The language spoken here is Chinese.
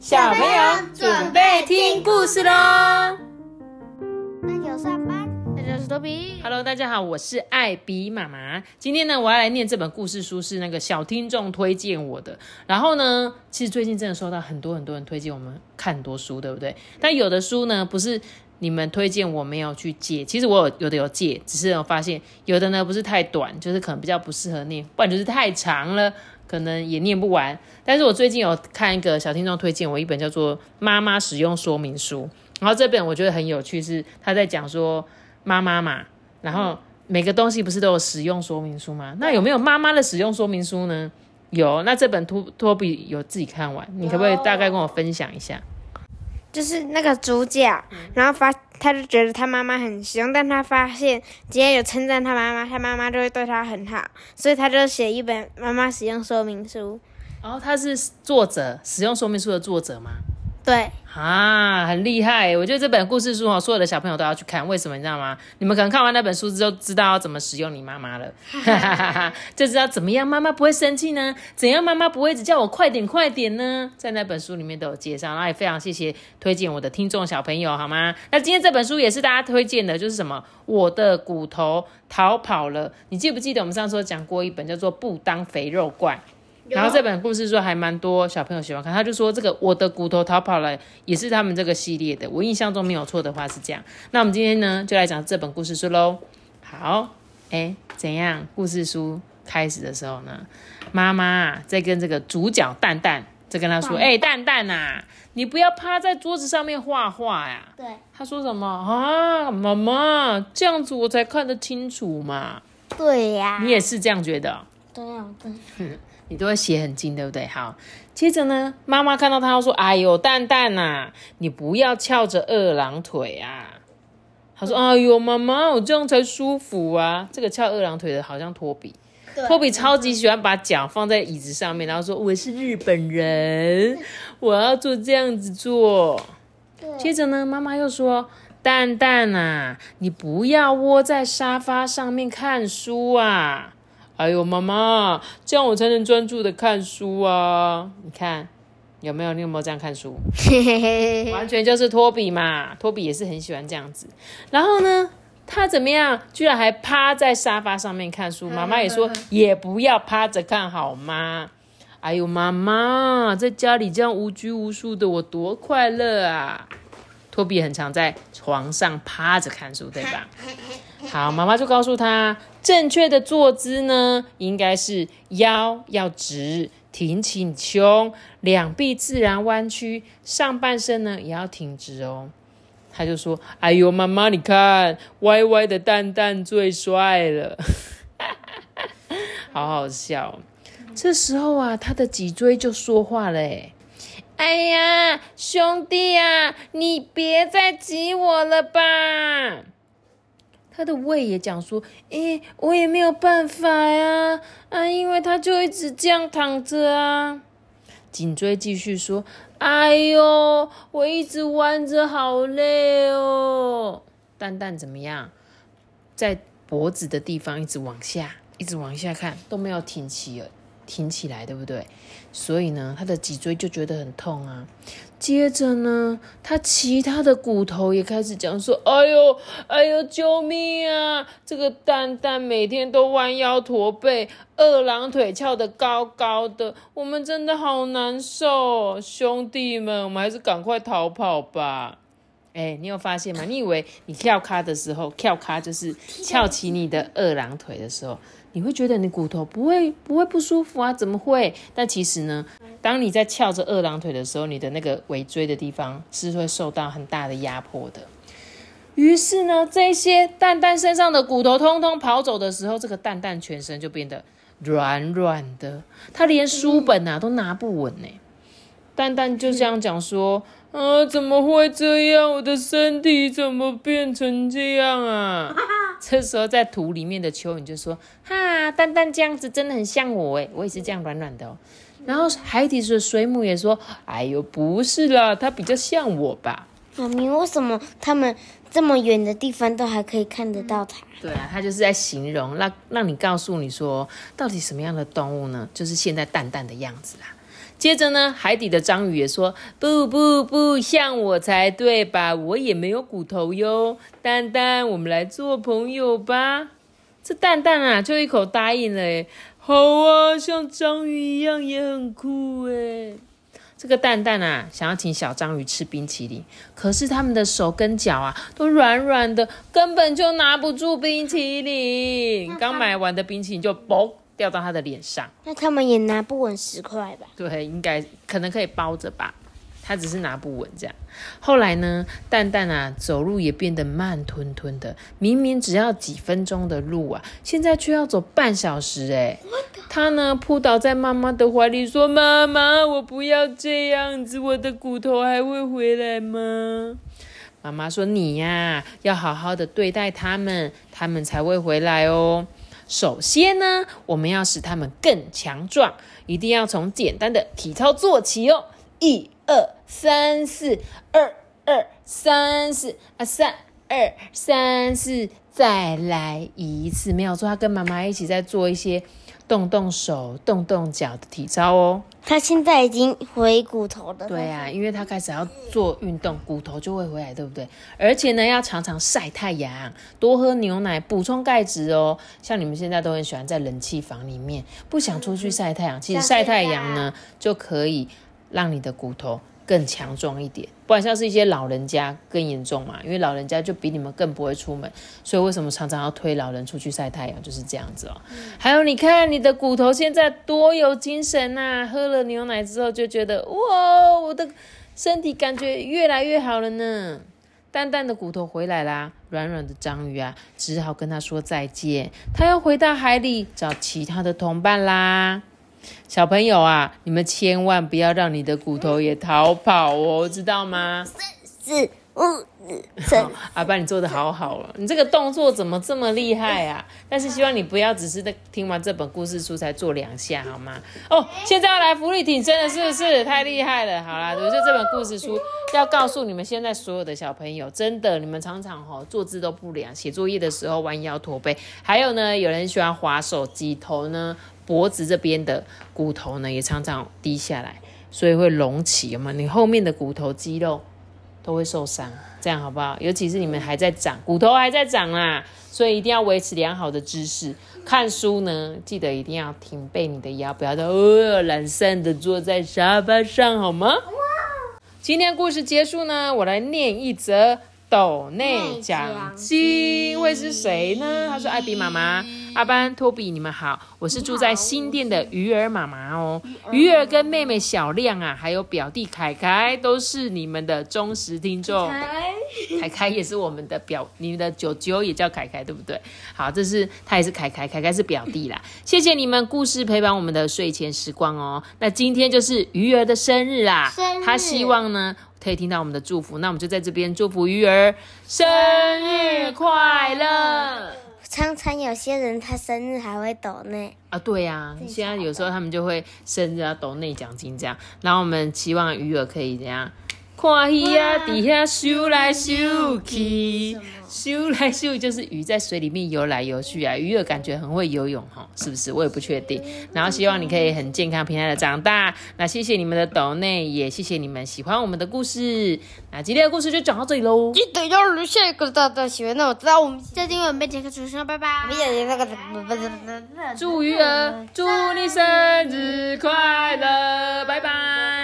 小朋友准备听故事喽。那有上班，大家是多比。Hello，大家好，我是艾比妈妈。今天呢，我要来念这本故事书，是那个小听众推荐我的。然后呢，其实最近真的收到很多很多人推荐我们看很多书，对不对？但有的书呢，不是你们推荐我没有去借，其实我有有的有借，只是我发现有的呢不是太短，就是可能比较不适合念，不然就是太长了。可能也念不完，但是我最近有看一个小听众推荐我一本叫做《妈妈使用说明书》，然后这本我觉得很有趣，是他在讲说妈妈嘛，然后每个东西不是都有使用说明书吗？那有没有妈妈的使用说明书呢？有，那这本托托比有自己看完，你可不可以大概跟我分享一下？就是那个主角，然后发他就觉得他妈妈很凶，但他发现只要有称赞他妈妈，他妈妈就会对他很好，所以他就写一本妈妈使用说明书。然后他是作者，使用说明书的作者吗？对，啊，很厉害！我觉得这本故事书哦，所有的小朋友都要去看。为什么你知道吗？你们可能看完那本书之后，知道要怎么使用你妈妈了，就知道怎么样妈妈不会生气呢？怎样妈妈不会只叫我快点快点呢？在那本书里面都有介绍。然后也非常谢谢推荐我的听众小朋友，好吗？那今天这本书也是大家推荐的，就是什么？我的骨头逃跑了。你记不记得我们上次有讲过一本叫做《不当肥肉怪》？然后这本故事书还蛮多小朋友喜欢看，他就说这个我的骨头逃跑了也是他们这个系列的，我印象中没有错的话是这样。那我们今天呢就来讲这本故事书喽。好，哎，怎样？故事书开始的时候呢，妈妈啊在跟这个主角蛋蛋在跟他说：“哎，蛋蛋呐，你不要趴在桌子上面画画呀。”对，他说什么啊？妈妈，这样子我才看得清楚嘛。对呀、你也是这样觉得哦、你都会写很近，对不对？好，接着呢，妈妈看到他说：“哎呦，蛋蛋呐、你不要翘着二郎腿啊！”他说：“哎呦，妈妈，我这样才舒服啊！”这个翘二郎腿的好像托比，托比超级喜欢把脚放在椅子上面，然后说：“我是日本人，我要做这样子做。”接着呢，妈妈又说：“蛋蛋啊，你不要窝在沙发上面看书啊！”哎呦，妈妈，这样我才能专注的看书啊！你看有没有？你有没有这样看书？嘿嘿嘿，完全就是托比嘛，托比也是很喜欢这样子。然后呢，他怎么样？居然还趴在沙发上面看书。妈妈也说，也不要趴着看好吗？哎呦，妈妈，在家里这样无拘无束的，我多快乐啊！托比很常在床上趴着看书，对吧？好，妈妈就告诉他，正确的坐姿呢，应该是腰要直，挺起胸，两臂自然弯曲，上半身呢也要挺直哦。他就说：“哎呦，妈妈，你看，歪歪的蛋蛋最帅了，好好笑。”这时候啊，他的脊椎就说话了，哎。哎呀，兄弟啊，你别再挤我了吧！他的胃也讲说，诶，我也没有办法呀，啊，因为他就一直这样躺着啊。颈椎继续说，哎呦，我一直弯着，好累哦。蛋蛋怎么样？在脖子的地方一直往下，一直往下看，都没有挺起，挺起来，对不对？所以呢，他的脊椎就觉得很痛啊。接着呢，他其他的骨头也开始讲说：“哎呦，哎呦，救命啊！这个蛋蛋每天都弯腰驼背，二郎腿翘得高高的，我们真的好难受，兄弟们，我们还是赶快逃跑吧。”哎，你有发现吗？你以为你跳咖的时候，跳咖就是翘起你的二郎腿的时候，你会觉得你骨头不会不会不舒服啊？怎么会？但其实呢，当你在翘着二郎腿的时候，你的那个尾椎的地方是会受到很大的压迫的。于是呢，这些蛋蛋身上的骨头通通跑走的时候，这个蛋蛋全身就变得软软的，他连书本啊都拿不稳呢。蛋蛋就这样讲说：“啊，怎么会这样？我的身体怎么变成这样啊？” 这时候在土里面的蚯蚓就说：“哈，蛋蛋这样子真的很像我诶，我也是这样软软的哦。”然后海底的水母也说：“哎呦，不是啦，它比较像我吧。”妈咪，为什么他们这么远的地方都还可以看得到它？对啊，它就是在形容，让让你告诉你说，到底什么样的动物呢？就是现在蛋蛋的样子啦。接着呢，海底的章鱼也说：“不不不，像我才对吧？我也没有骨头哟。”蛋蛋，我们来做朋友吧。这蛋蛋啊，就一口答应了。哎，好啊，像章鱼一样也很酷哎。这个蛋蛋啊，想要请小章鱼吃冰淇淋，可是他们的手跟脚啊都软软的，根本就拿不住冰淇淋。刚买完的冰淇淋就嘣掉到他的脸上。那他们也拿不稳十块吧？对，应该可能可以包着吧。他只是拿不稳这样。后来呢，蛋蛋啊走路也变得慢吞吞的，明明只要几分钟的路啊，现在却要走半小时哎。他呢扑倒在妈妈的怀里说：“妈妈，我不要这样子，我的骨头还会回来吗？”妈妈说：“你呀，要好好的对待他们，他们才会回来哦。首先呢，我们要使他们更强壮，一定要从简单的体操做起哦。一。”二三四，二二三四啊，三二三四，再来一次。没有错，他跟妈妈一起在做一些动动手、动动脚的体操哦。他现在已经回骨头了。对啊，因为他开始要做运动，骨头就会回来，对不对？而且呢，要常常晒太阳，多喝牛奶，补充钙质哦。像你们现在都很喜欢在冷气房里面，不想出去晒太阳。其实晒太阳呢，就可以。让你的骨头更强壮一点，不然像是一些老人家更严重嘛，因为老人家就比你们更不会出门，所以为什么常常要推老人出去晒太阳，就是这样子哦。还有，你看你的骨头现在多有精神呐，喝了牛奶之后就觉得哇，我的身体感觉越来越好了呢。淡淡的骨头回来啦，软软的章鱼啊，只好跟他说再见，他要回到海里找其他的同伴啦。小朋友啊，你们千万不要让你的骨头也逃跑哦，知道吗？是 五三。阿爸，你做的好好了，你这个动作怎么这么厉害啊？但是希望你不要只是在听完这本故事书才做两下，好吗？哦，现在要来福利挺身了，是不是？太厉害了！好啦，我就这本故事书要告诉你们，现在所有的小朋友，真的，你们常常哈坐姿都不良，写作业的时候弯腰驼背，还有呢，有人喜欢滑手机，头呢。脖子这边的骨头呢，也常常低下来，所以会隆起，有吗？你后面的骨头肌肉都会受伤，这样好不好？尤其是你们还在长，骨头还在长啦，所以一定要维持良好的姿势。看书呢，记得一定要挺背你的腰，不要呃懒散的坐在沙发上，好吗？今天故事结束呢，我来念一则斗内奖金，会是谁呢？他说：“艾比妈妈。”阿班、托比，你们好，我是住在新店的鱼儿妈妈哦。鱼儿跟妹妹小亮啊，还有表弟凯凯，都是你们的忠实听众。凯凯也是我们的表，你们的九九也叫凯凯，对不对？好，这是他也是凯凯，凯凯是表弟啦。谢谢你们故事陪伴我们的睡前时光哦。那今天就是鱼儿的生日啦，他希望呢可以听到我们的祝福，那我们就在这边祝福鱼儿生日快乐。常常有些人他生日还会抖内。啊，对呀，现在有时候他们就会生日啊抖内奖金这样，然后我们期望余额可以怎样，看鱼啊，底下游来游去，游来游去就是鱼在水里面游来游去啊，鱼儿感觉很会游泳哈，是不是？我也不确定。然后希望你可以很健康平安的长大。那谢谢你们的懂内，也谢谢你们喜欢我们的故事。那今天的故事就讲到这里喽，记得要留下一个大大喜欢，那我知道我们下期有没听课出生，拜拜。没有那个祝鱼儿，祝你生日快乐，拜拜。